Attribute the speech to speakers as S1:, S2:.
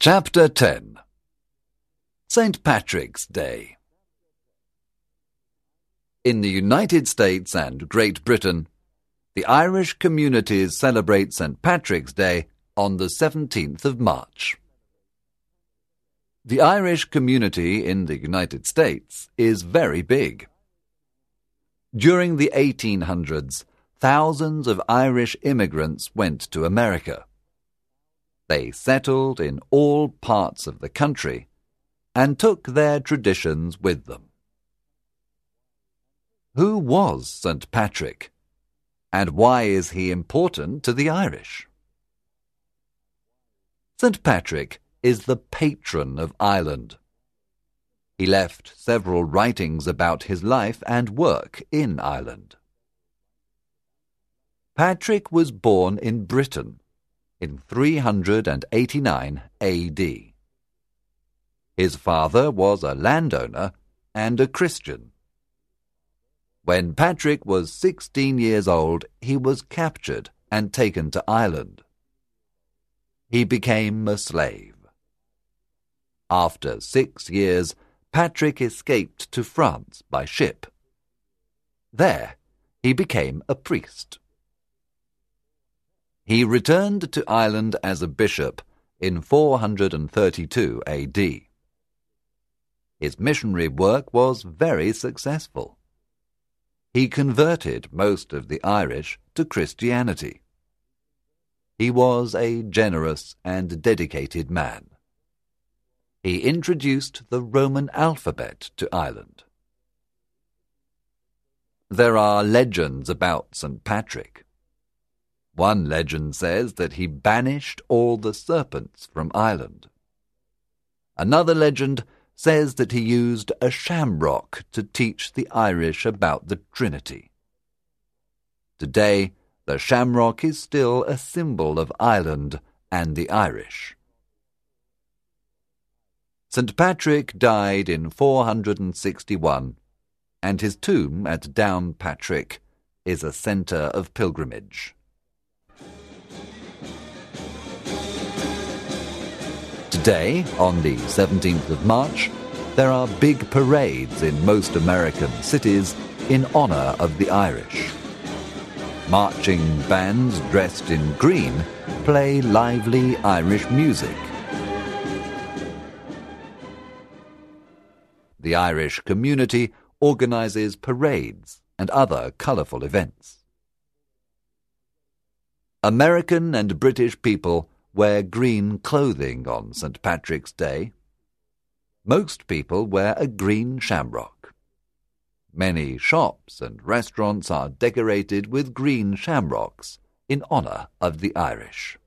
S1: Chapter 10 St. Patrick's Day In the United States and Great Britain, the Irish communities celebrate St. Patrick's Day on the 17th of March. The Irish community in the United States is very big. During the 1800s, thousands of Irish immigrants went to America. They settled in all parts of the country and took their traditions with them. Who was St. Patrick? And why is he important to the Irish? St. Patrick is the patron of Ireland. He left several writings about his life and work in Ireland. Patrick was born in Britain in 389 AD. His father was a landowner and a Christian. When Patrick was 16 years old, he was captured and taken to Ireland. He became a slave. After six years, Patrick escaped to France by ship. There, he became a priest. He returned to Ireland as a bishop in 432 AD. His missionary work was very successful. He converted most of the Irish to Christianity. He was a generous and dedicated man. He introduced the Roman alphabet to Ireland. There are legends about St. Patrick. One legend says that he banished all the serpents from Ireland. Another legend says that he used a shamrock to teach the Irish about the Trinity. Today, the shamrock is still a symbol of Ireland and the Irish. St. Patrick died in 461, and his tomb at Downpatrick is a centre of pilgrimage. Today, on the 17th of March, there are big parades in most American cities in honour of the Irish. Marching bands dressed in green play lively Irish music. The Irish community organises parades and other colourful events. American and British people wear green clothing on St. Patrick's Day. Most people wear a green shamrock. Many shops and restaurants are decorated with green shamrocks in honour of the Irish.